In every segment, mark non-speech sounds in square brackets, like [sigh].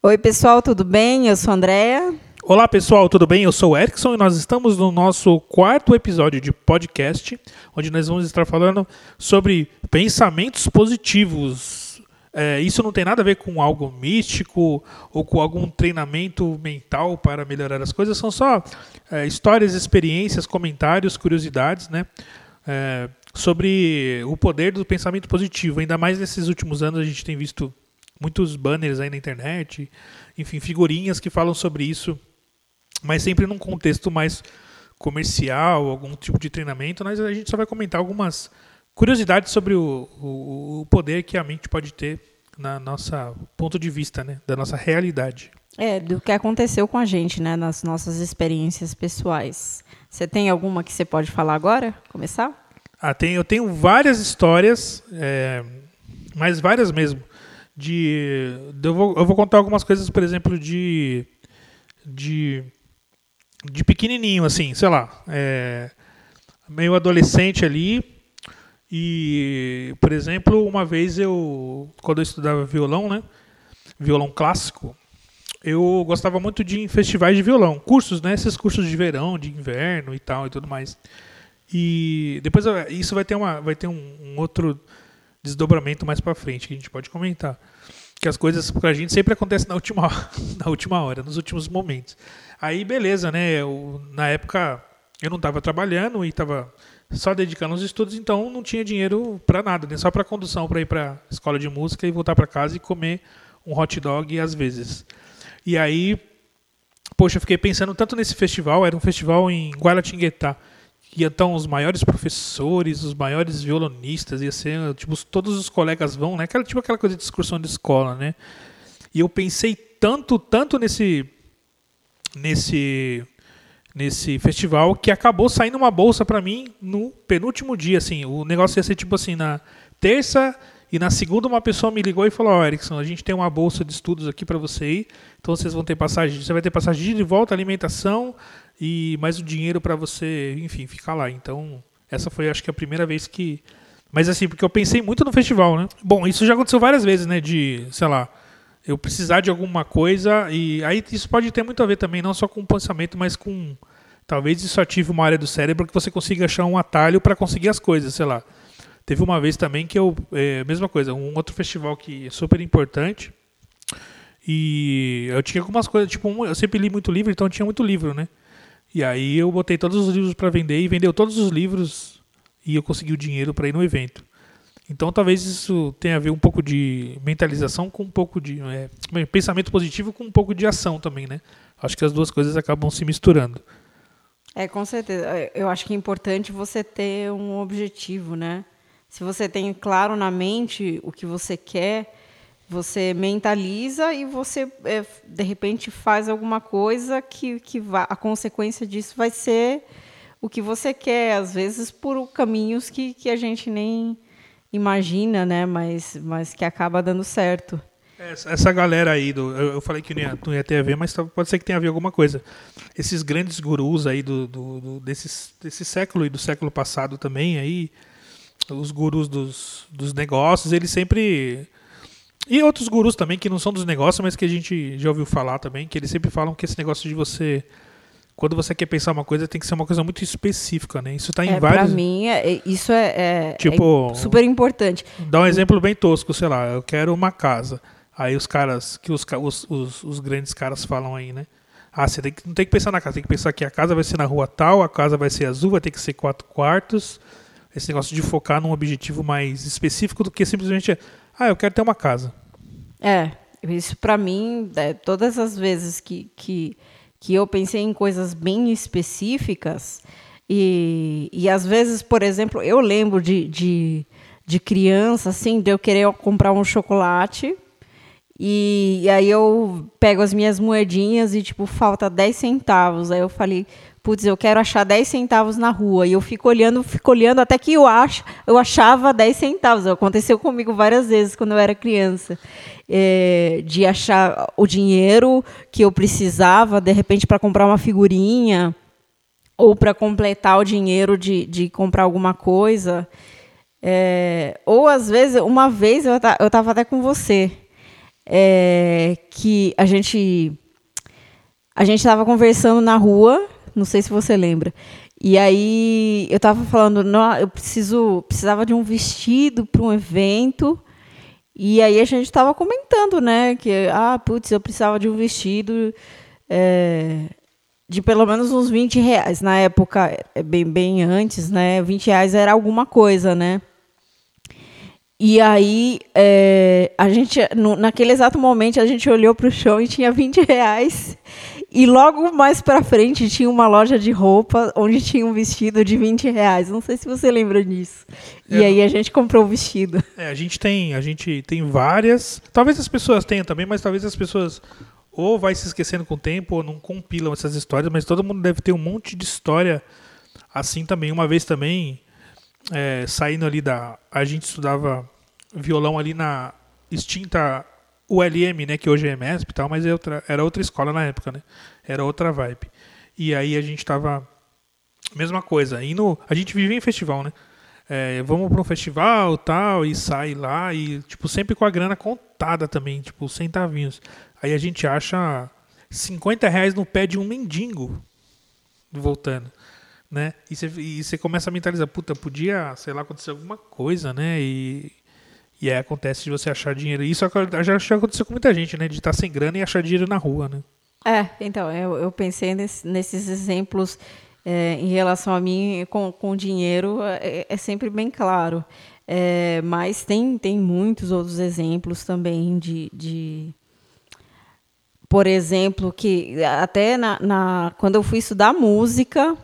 Oi, pessoal, tudo bem? Eu sou a Andrea. Olá, pessoal, tudo bem? Eu sou o Erickson e nós estamos no nosso quarto episódio de podcast, onde nós vamos estar falando sobre pensamentos positivos. É, isso não tem nada a ver com algo místico ou com algum treinamento mental para melhorar as coisas, são só é, histórias, experiências, comentários, curiosidades, né? É, sobre o poder do pensamento positivo. Ainda mais nesses últimos anos a gente tem visto muitos banners aí na internet, enfim, figurinhas que falam sobre isso, mas sempre num contexto mais comercial, algum tipo de treinamento, mas a gente só vai comentar algumas curiosidades sobre o, o, o poder que a mente pode ter na nossa ponto de vista, né, da nossa realidade. É, do que aconteceu com a gente, né, nas nossas experiências pessoais. Você tem alguma que você pode falar agora? Começar? Ah, tem, eu tenho várias histórias, é, mas várias mesmo, de, eu, vou, eu vou contar algumas coisas, por exemplo, de de de pequenininho, assim, sei lá, é, meio adolescente ali. E, por exemplo, uma vez eu, quando eu estudava violão, né, violão clássico, eu gostava muito de ir em festivais de violão, cursos, né, esses cursos de verão, de inverno e tal e tudo mais. E depois isso vai ter uma, vai ter um, um outro desdobramento mais para frente que a gente pode comentar. Que as coisas pra gente sempre acontecem na última, [laughs] na última hora, nos últimos momentos. Aí beleza, né? Eu, na época eu não estava trabalhando e estava só dedicando aos estudos, então não tinha dinheiro para nada, né? só para condução para ir para escola de música e voltar para casa e comer um hot dog às vezes. E aí, poxa, eu fiquei pensando tanto nesse festival, era um festival em Guaratinguetá ia então os maiores professores, os maiores violonistas, ia ser, tipo, todos os colegas vão, né? Aquela, tipo aquela coisa de excursão de escola, né? E eu pensei tanto, tanto nesse nesse nesse festival que acabou saindo uma bolsa para mim no penúltimo dia, assim. O negócio ia ser tipo assim, na terça e na segunda uma pessoa me ligou e falou: "Ó, oh, Erickson, a gente tem uma bolsa de estudos aqui para você ir. Então vocês vão ter passagem, você vai ter passagem de volta, alimentação, e mais o dinheiro para você, enfim, ficar lá. Então, essa foi acho que a primeira vez que mas assim, porque eu pensei muito no festival, né? Bom, isso já aconteceu várias vezes, né, de, sei lá, eu precisar de alguma coisa e aí isso pode ter muito a ver também não só com o pensamento, mas com talvez isso ative uma área do cérebro que você consiga achar um atalho para conseguir as coisas, sei lá. Teve uma vez também que eu, é, mesma coisa, um outro festival que é super importante e eu tinha algumas coisas, tipo, eu sempre li muito livro, então eu tinha muito livro, né? E aí eu botei todos os livros para vender e vendeu todos os livros e eu consegui o dinheiro para ir no evento. Então talvez isso tenha a ver um pouco de mentalização com um pouco de é, pensamento positivo com um pouco de ação também, né? Acho que as duas coisas acabam se misturando. É, com certeza. Eu acho que é importante você ter um objetivo, né? Se você tem claro na mente o que você quer, você mentaliza e você, é, de repente, faz alguma coisa que, que vá, a consequência disso vai ser o que você quer, às vezes por caminhos que, que a gente nem imagina, né? mas, mas que acaba dando certo. Essa, essa galera aí, do, eu, eu, falei que não ia, não ia, ter a ver, mas pode ser que tenha a ver alguma coisa. Esses grandes gurus aí do, do, do desse, desse século e do século passado também, aí, os gurus dos, dos negócios, eles sempre e outros gurus também que não são dos negócios, mas que a gente já ouviu falar também, que eles sempre falam que esse negócio de você quando você quer pensar uma coisa, tem que ser uma coisa muito específica, né? Isso está em é, vários. Para mim, é, é, isso é, é, tipo, é super importante. Dá um exemplo bem tosco, sei lá, eu quero uma casa. Aí os caras, que os, os, os, os grandes caras falam aí, né? Ah, você tem que, não tem que pensar na casa, tem que pensar que a casa vai ser na rua tal, a casa vai ser azul, vai ter que ser quatro quartos. Esse negócio de focar num objetivo mais específico do que simplesmente ah, eu quero ter uma casa. É, isso para mim, é, todas as vezes que, que, que eu pensei em coisas bem específicas, e, e às vezes, por exemplo, eu lembro de, de, de criança, assim, de eu querer comprar um chocolate, e, e aí eu pego as minhas moedinhas e, tipo, falta 10 centavos. Aí eu falei, putz, eu quero achar 10 centavos na rua. E eu fico olhando, fico olhando até que eu acho, eu achava 10 centavos. Aconteceu comigo várias vezes quando eu era criança. É, de achar o dinheiro que eu precisava, de repente, para comprar uma figurinha ou para completar o dinheiro de, de comprar alguma coisa. É, ou às vezes, uma vez eu estava até com você. é, que a gente a gente estava conversando na rua, não sei se você lembra. E aí eu estava falando, não, eu preciso precisava de um vestido para um evento. E aí a gente estava comentando, né, que ah, putz, eu precisava de um vestido é, de pelo menos uns 20 reais. Na época, é bem, bem antes, né? 20 reais era alguma coisa, né? E aí, é, a gente, no, naquele exato momento, a gente olhou para o chão e tinha 20 reais. E logo mais para frente tinha uma loja de roupa onde tinha um vestido de 20 reais. Não sei se você lembra disso. É, e aí a gente comprou o vestido. É, a gente tem, a gente tem várias. Talvez as pessoas tenham também, mas talvez as pessoas ou vai se esquecendo com o tempo ou não compilam essas histórias. Mas todo mundo deve ter um monte de história assim também. Uma vez também é, saindo ali da. A gente estudava violão ali na extinta ULM, né? Que hoje é MESP e tal, mas é outra, era outra escola na época, né? Era outra vibe. E aí a gente tava. Mesma coisa. Indo, a gente vivia em festival, né? É, vamos para um festival tal, e sai lá, e tipo, sempre com a grana contada também, tipo, centavinhos. Aí a gente acha 50 reais no pé de um mendigo voltando né? E você começa a mentalizar, puta, podia, sei lá, acontecer alguma coisa, né? E, e aí acontece de você achar dinheiro. Isso já, já aconteceu com muita gente, né? De estar sem grana e achar dinheiro na rua, né? É, então, eu, eu pensei nesse, nesses exemplos é, em relação a mim com, com dinheiro, é, é sempre bem claro. É, mas tem, tem muitos outros exemplos também de, de por exemplo, que até na, na, quando eu fui estudar música,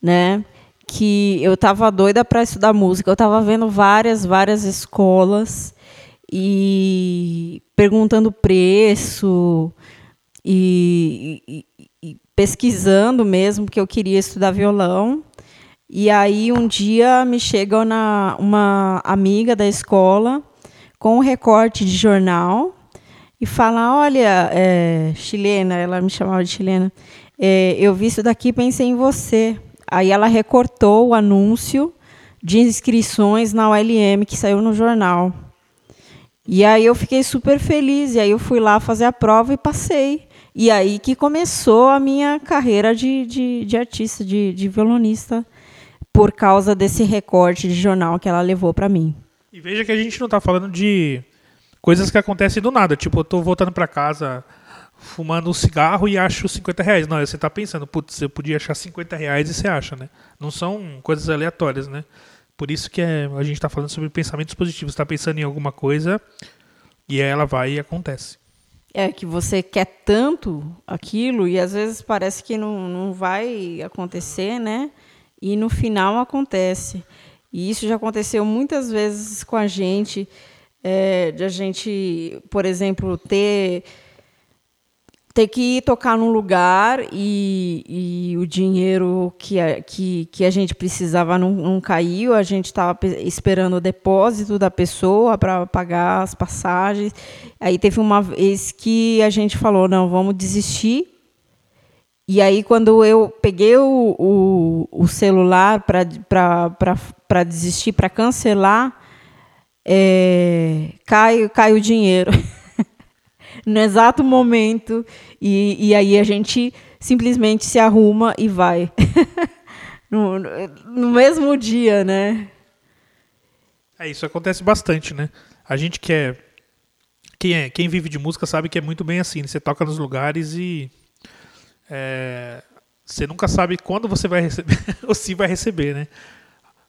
né? Que eu estava doida para estudar música. Eu estava vendo várias, várias escolas e perguntando preço e, e, e pesquisando mesmo, porque eu queria estudar violão. E aí um dia me chega na, uma amiga da escola com um recorte de jornal e fala, olha, é, chilena, ela me chamava de chilena, é, eu vi isso daqui pensei em você. Aí ela recortou o anúncio de inscrições na ULM que saiu no jornal. E aí eu fiquei super feliz, e aí eu fui lá fazer a prova e passei. E aí que começou a minha carreira de, de, de artista, de, de violonista, por causa desse recorte de jornal que ela levou para mim. E veja que a gente não está falando de coisas que acontecem do nada. Tipo, eu estou voltando para casa fumando um cigarro e acho 50 reais. Não, você está pensando, putz, eu podia achar 50 reais e você acha, né? Não são coisas aleatórias, né? Por isso que é, a gente está falando sobre pensamentos positivos. Está pensando em alguma coisa e ela vai e acontece. É que você quer tanto aquilo e às vezes parece que não, não vai acontecer, né? E no final acontece. E isso já aconteceu muitas vezes com a gente, é, de a gente, por exemplo, ter ter que ir tocar num lugar e, e o dinheiro que a, que, que a gente precisava não, não caiu, a gente estava esperando o depósito da pessoa para pagar as passagens. Aí teve uma vez que a gente falou, não, vamos desistir. E aí, quando eu peguei o, o, o celular para desistir, para cancelar, é, cai, cai o dinheiro. [laughs] no exato momento e, e aí a gente simplesmente se arruma e vai. [laughs] no, no mesmo dia, né? É, isso acontece bastante, né? A gente quer. É, quem, é, quem vive de música sabe que é muito bem assim. Né? Você toca nos lugares e. É, você nunca sabe quando você vai receber [laughs] ou se vai receber, né?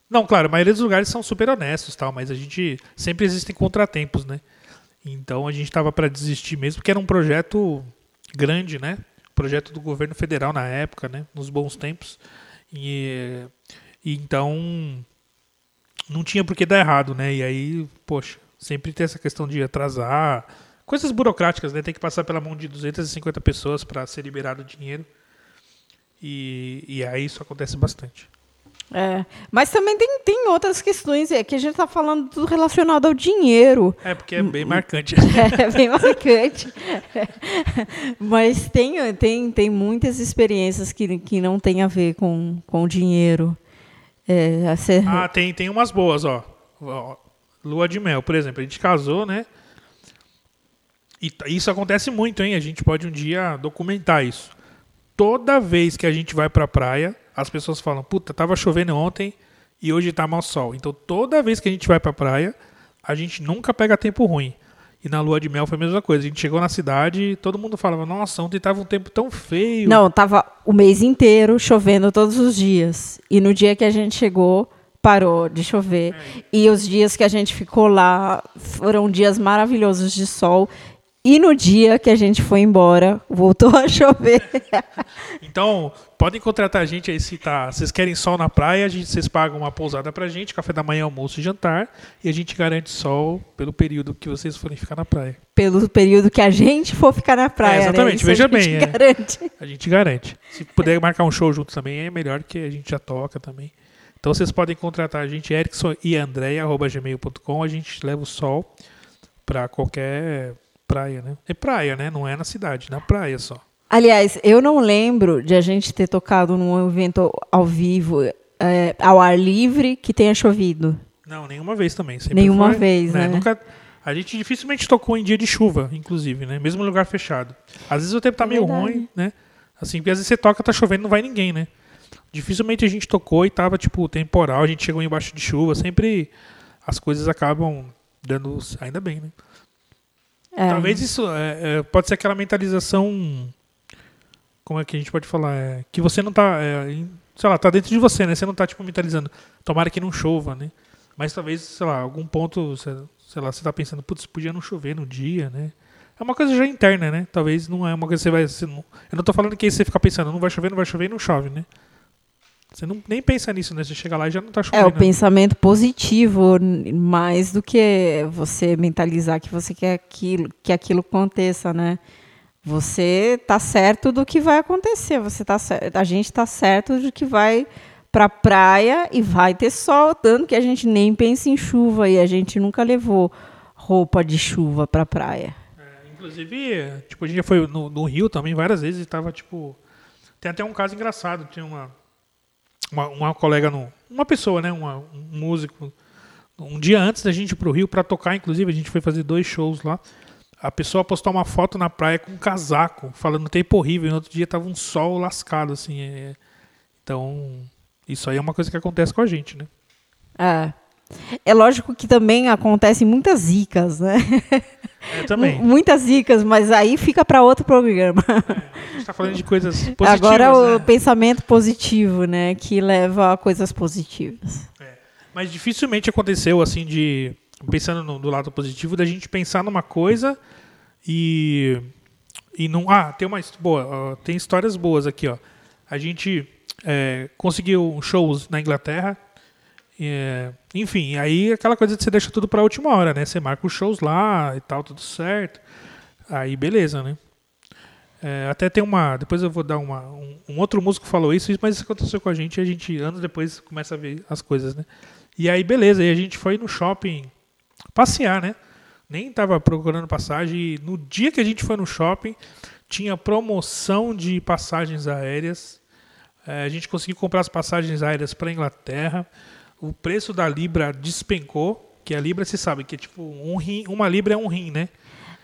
Não, claro, a maioria dos lugares são super honestos, tal, mas a gente sempre existem contratempos, né? Então a gente estava para desistir mesmo, porque era um projeto grande, né? Projeto do governo federal na época, né? Nos bons tempos. E, e então não tinha por que dar errado, né? E aí, poxa, sempre tem essa questão de atrasar. Coisas burocráticas, né? Tem que passar pela mão de 250 pessoas para ser liberado o dinheiro. E, e aí isso acontece bastante. É, mas também tem, tem outras questões, é que a gente está falando tudo relacionado ao dinheiro. É, porque é bem marcante. [laughs] É, bem marcante. [laughs] mas tem, tem, tem muitas experiências que, que não tem a ver com, com dinheiro. É, ser... Ah, tem, tem umas boas, ó. Lua de mel, por exemplo. A gente casou, né? E isso acontece muito, hein? A gente pode um dia documentar isso. Toda vez que a gente vai pra praia, as pessoas falam: puta, tava chovendo ontem e hoje tá mal sol. Então toda vez que a gente vai pra praia, a gente nunca pega tempo ruim. E na lua de mel foi a mesma coisa. A gente chegou na cidade e todo mundo falava: Nossa, ontem tava um tempo tão feio. Não, tava o mês inteiro chovendo todos os dias. E no dia que a gente chegou, parou de chover. É. E os dias que a gente ficou lá foram dias maravilhosos de sol. E no dia que a gente foi embora, voltou a chover. [laughs] então, podem contratar a gente aí se tá, vocês querem sol na praia, a gente, vocês pagam uma pousada pra gente, café da manhã, almoço e jantar, e a gente garante sol pelo período que vocês forem ficar na praia. Pelo período que a gente for ficar na praia. É, exatamente, né? veja bem. A gente, é. garante. a gente garante. Se puder marcar um show junto também, é melhor que a gente já toca também. Então vocês podem contratar a gente, Erickson e André, arroba gmail.com, a gente leva o sol para qualquer praia, né? É praia, né? Não é na cidade, na praia só. Aliás, eu não lembro de a gente ter tocado num evento ao vivo, é, ao ar livre, que tenha chovido. Não, nenhuma vez também. Sempre nenhuma foi, vez, né? né? Nunca, a gente dificilmente tocou em dia de chuva, inclusive, né? Mesmo lugar fechado. Às vezes o tempo tá é meio verdade. ruim, né? Assim, porque às vezes você toca, tá chovendo, não vai ninguém, né? Dificilmente a gente tocou e tava, tipo, temporal, a gente chegou embaixo de chuva. Sempre as coisas acabam dando. Ainda bem, né? É. Talvez isso é, é, pode ser aquela mentalização. Como é que a gente pode falar? É, que você não tá. É, sei lá, tá dentro de você, né? Você não tá tipo mentalizando. Tomara que não chova, né? Mas talvez, sei lá, algum ponto, sei lá, você tá pensando, putz, podia não chover no dia, né? É uma coisa já interna, né? Talvez não é uma coisa que você vai. Você não, eu não tô falando que você fica pensando, não vai chover, não vai chover e não chove, né? Você não, nem pensa nisso, né? Você chega lá e já não está chovendo. É o pensamento positivo, mais do que você mentalizar que você quer aquilo, que aquilo aconteça, né? Você tá certo do que vai acontecer. Você tá certo, a gente tá certo de que vai para praia e vai ter sol, tanto que a gente nem pensa em chuva e a gente nunca levou roupa de chuva para praia. É, inclusive, tipo, a gente já foi no, no Rio também várias vezes e tava tipo tem até um caso engraçado, tinha uma uma, uma colega, no, uma pessoa, né, uma, um músico, um dia antes da gente ir pro Rio para tocar, inclusive a gente foi fazer dois shows lá. A pessoa postou uma foto na praia com um casaco, falando tempo horrível, e no outro dia tava um sol lascado, assim. É... Então, isso aí é uma coisa que acontece com a gente, né? É. É lógico que também acontecem muitas zicas, né? É, também. [laughs] Muitas zicas, mas aí fica para outro programa. É, a gente está falando de coisas [laughs] positivas. Agora o né? pensamento positivo, né? Que leva a coisas positivas. É. Mas dificilmente aconteceu assim de. Pensando no, do lado positivo, da gente pensar numa coisa e. E não. Ah, tem uma. Boa, tem histórias boas aqui, ó. A gente é, conseguiu shows na Inglaterra é, enfim, aí aquela coisa de você deixa tudo para a última hora, né? Você marca os shows lá e tal, tudo certo. Aí beleza, né? É, até tem uma. Depois eu vou dar uma. Um, um, outro músico falou isso, mas isso aconteceu com a gente e a gente, anos depois, começa a ver as coisas, né? E aí, beleza, aí a gente foi no shopping passear, né? Nem tava procurando passagem. E no dia que a gente foi no shopping, tinha promoção de passagens aéreas. É, a gente conseguiu comprar as passagens aéreas para Inglaterra o preço da libra despencou, que a libra se sabe que é tipo um rim, uma libra é um rim, né?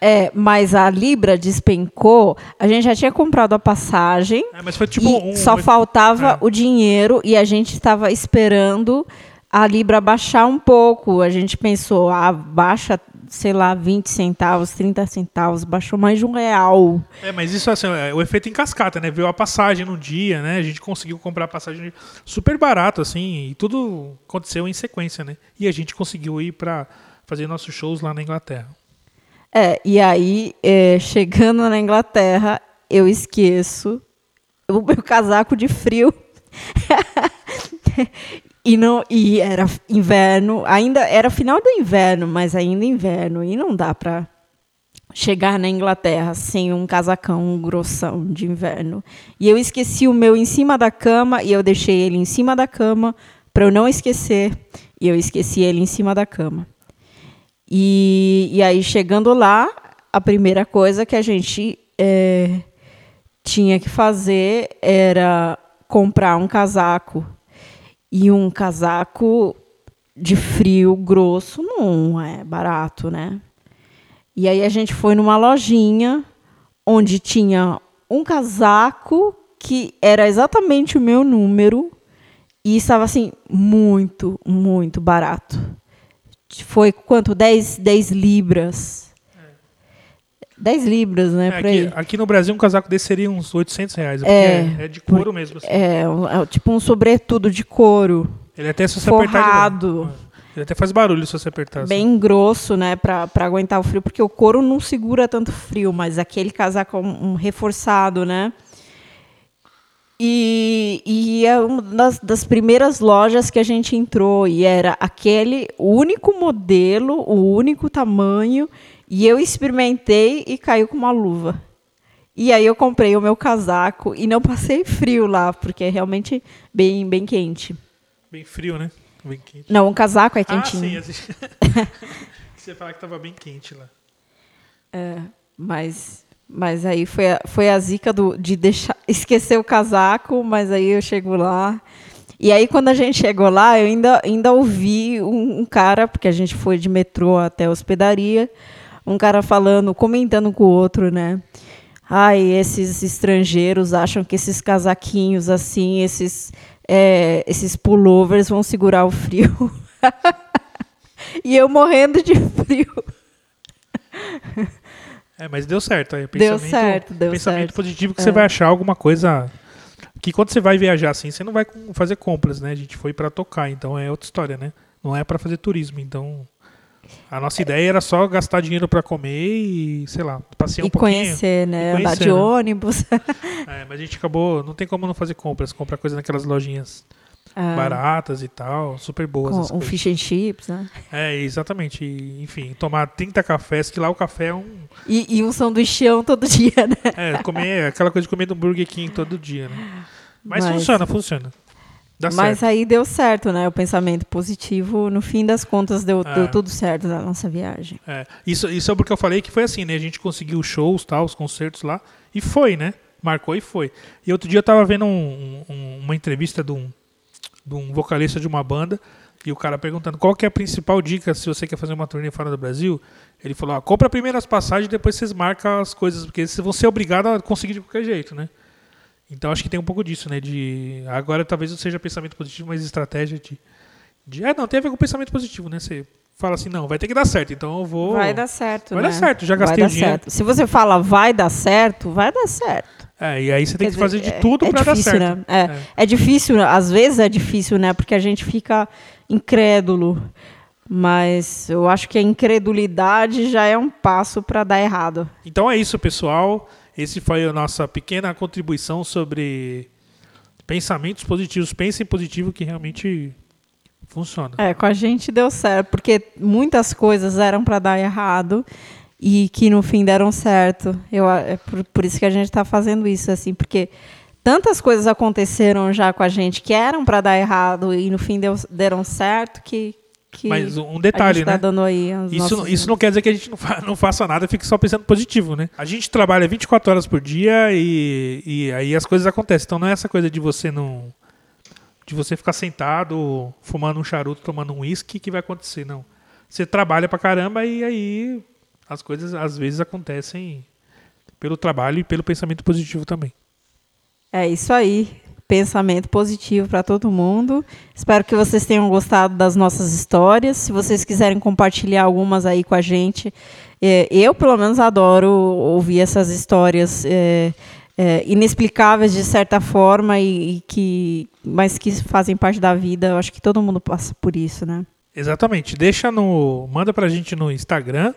É, mas a libra despencou. A gente já tinha comprado a passagem. É, mas foi tipo um, só faltava é. o dinheiro e a gente estava esperando a libra baixar um pouco. A gente pensou, ah, baixa sei lá, 20 centavos, 30 centavos, baixou mais de um real. É, mas isso assim, é o efeito em cascata, né? Veio a passagem no dia, né? A gente conseguiu comprar a passagem super barato, assim, e tudo aconteceu em sequência, né? E a gente conseguiu ir para fazer nossos shows lá na Inglaterra. É, e aí, é, chegando na Inglaterra, eu esqueço o meu casaco de frio. [laughs] E, não, e era inverno, ainda era final do inverno, mas ainda inverno. E não dá para chegar na Inglaterra sem um casacão grossão de inverno. E eu esqueci o meu em cima da cama e eu deixei ele em cima da cama para eu não esquecer. E eu esqueci ele em cima da cama. E, e aí, chegando lá, a primeira coisa que a gente é, tinha que fazer era comprar um casaco e um casaco de frio grosso não é barato, né? E aí a gente foi numa lojinha onde tinha um casaco que era exatamente o meu número e estava assim muito, muito barato. Foi quanto? 10, 10 libras. 10 libras, né? É, aqui, aqui no Brasil, um casaco desse seria uns 800 reais. porque É, É, é de couro mesmo. assim. É, é tipo um sobretudo de couro, Ele até se você apertar. forrado, Ele, ele até faz barulho se você apertar. assim. bem grosso, né? Pra, pra aguentar o frio, porque o couro não segura tanto frio, mas aquele casaco é um, um reforçado, né? E, e é uma das, das primeiras lojas que a gente entrou e era aquele único modelo, o único tamanho, e eu experimentei e caiu com uma luva. E aí eu comprei o meu casaco e não passei frio lá, porque é realmente bem, bem quente. Bem frio, né? Bem quente. Não, o casaco é Ah, quentinho. sim. Assim. [laughs] você fala que tava bem quente lá. É, mas, mas aí foi a, foi a zica do, de deixar, [laughs] esquecer o casaco, mas aí eu chego lá. E aí, quando a gente chegou lá, eu ainda, ainda ouvi um, um cara, porque a gente foi de metrô até a hospedaria, um cara falando, comentando com o outro, né? Ai, esses estrangeiros acham que esses casaquinhos assim, esses, é, esses pullovers vão segurar o frio. [laughs] e eu morrendo de frio. É, mas deu certo. Aí, Deu pensamento- certo, deu pensamento certo. positivo que É. você vai achar alguma coisa. Que quando você vai viajar assim, você não vai fazer compras, né? A gente foi pra tocar, então é outra história, né? Não é pra fazer turismo, então. A nossa ideia era só gastar dinheiro pra comer e, sei lá, passear um e pouquinho. conhecer, né? E Andar conhecer, de né? ônibus. [laughs] É, mas a gente acabou. Não tem como não fazer compras, comprar coisa naquelas lojinhas Ah, baratas e tal, super boas. um fish and chips, né? É, exatamente. E, enfim, tomar 30 cafés, que lá o café é um. E, e um sanduichão todo [laughs] dia, né? É, comer aquela coisa de comer do Burger King todo dia, né? Mas, Mas- funciona, funciona. Dá Mas certo. aí deu certo, né? O pensamento positivo, no fim das contas, deu, É. deu tudo certo na nossa viagem. É, isso, isso é porque eu falei que foi assim, né? A gente conseguiu os shows, tal, os concertos lá, e foi, né? Marcou e foi. E outro dia eu tava vendo um- um- uma entrevista de um, de um vocalista de uma banda, e o cara perguntando qual que é a principal dica se você quer fazer uma turnê fora do Brasil. Ele falou, ah, compra primeiro as passagens, depois vocês marcam as coisas, porque vocês vão ser obrigados a conseguir de qualquer jeito, né? Então acho que tem um pouco disso, né? De agora talvez não seja pensamento positivo, mas estratégia de, de é não tem a ver com pensamento positivo, né? Você fala assim, não, vai ter que dar certo, então eu vou Vai dar certo, Vai né? dar certo, já gastei dar o dinheiro. certo. Se você fala vai dar certo, vai dar certo. É, e aí você tem Quer que fazer dizer, de é- tudo é pra dar difícil, certo. Né? É, é. difícil, às vezes é difícil, né? Porque a gente fica incrédulo. Mas eu acho que a incredulidade já é um passo para dar errado. Então é isso, pessoal. Esse foi a nossa pequena contribuição sobre pensamentos positivos. Pensem positivo que realmente funciona. É, com a gente deu certo, porque muitas coisas eram para dar errado e que no fim deram certo. Eu, é por, por isso que a gente está fazendo isso, assim, porque tantas coisas aconteceram já com a gente que eram para dar errado e no fim deu, deram certo que, que Mas um a detalhe, gente tá né? dando aí Isso, isso não quer dizer que a gente não, fa- não faça nada e fique só pensando positivo, né? A gente trabalha 24 horas por dia e, e aí as coisas acontecem. Então não é essa coisa de você não. de você ficar sentado, fumando um charuto, tomando um uísque que vai acontecer, não. Você trabalha pra caramba e aí as coisas às vezes acontecem pelo trabalho e pelo pensamento positivo também. É isso aí. Pensamento positivo para todo mundo. Espero que vocês tenham gostado das nossas histórias. Se vocês quiserem compartilhar algumas aí com a gente, é, eu pelo menos adoro ouvir essas histórias é, é, inexplicáveis de certa forma e, e que, mas que fazem parte da vida. Eu acho que todo mundo passa por isso, né? Exatamente. Deixa no. Manda pra gente no Instagram,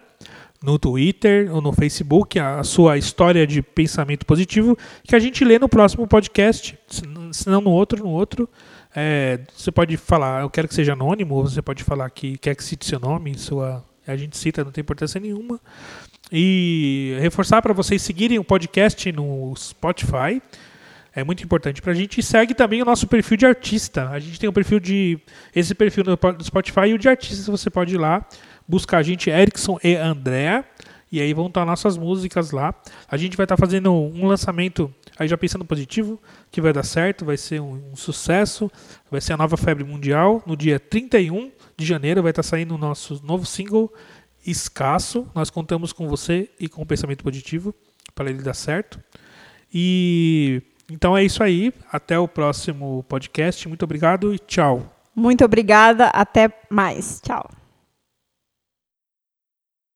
no Twitter ou no Facebook a, a sua história de pensamento positivo que a gente lê no próximo podcast. Se, não no outro, no outro. É, você pode falar, eu quero que seja anônimo, ou você pode falar que quer que cite seu nome, sua, a gente cita, não tem importância nenhuma. E reforçar para vocês seguirem o podcast no Spotify. É muito importante pra gente. E segue também o nosso perfil de artista. A gente tem o perfil de. Esse perfil do Spotify e o de artista. Você pode ir lá, buscar a gente, Erickson e André. E aí vão estar nossas músicas lá. A gente vai estar fazendo um lançamento, aí já pensando positivo, que vai dar certo, vai ser um, um sucesso. Vai ser a nova febre mundial. No dia 31 de janeiro vai estar saindo o nosso novo single. escasso. Nós contamos com você e com o pensamento positivo para ele dar certo. E então é isso aí. Até o próximo podcast. Muito obrigado e tchau. Muito obrigada. Até mais. Tchau.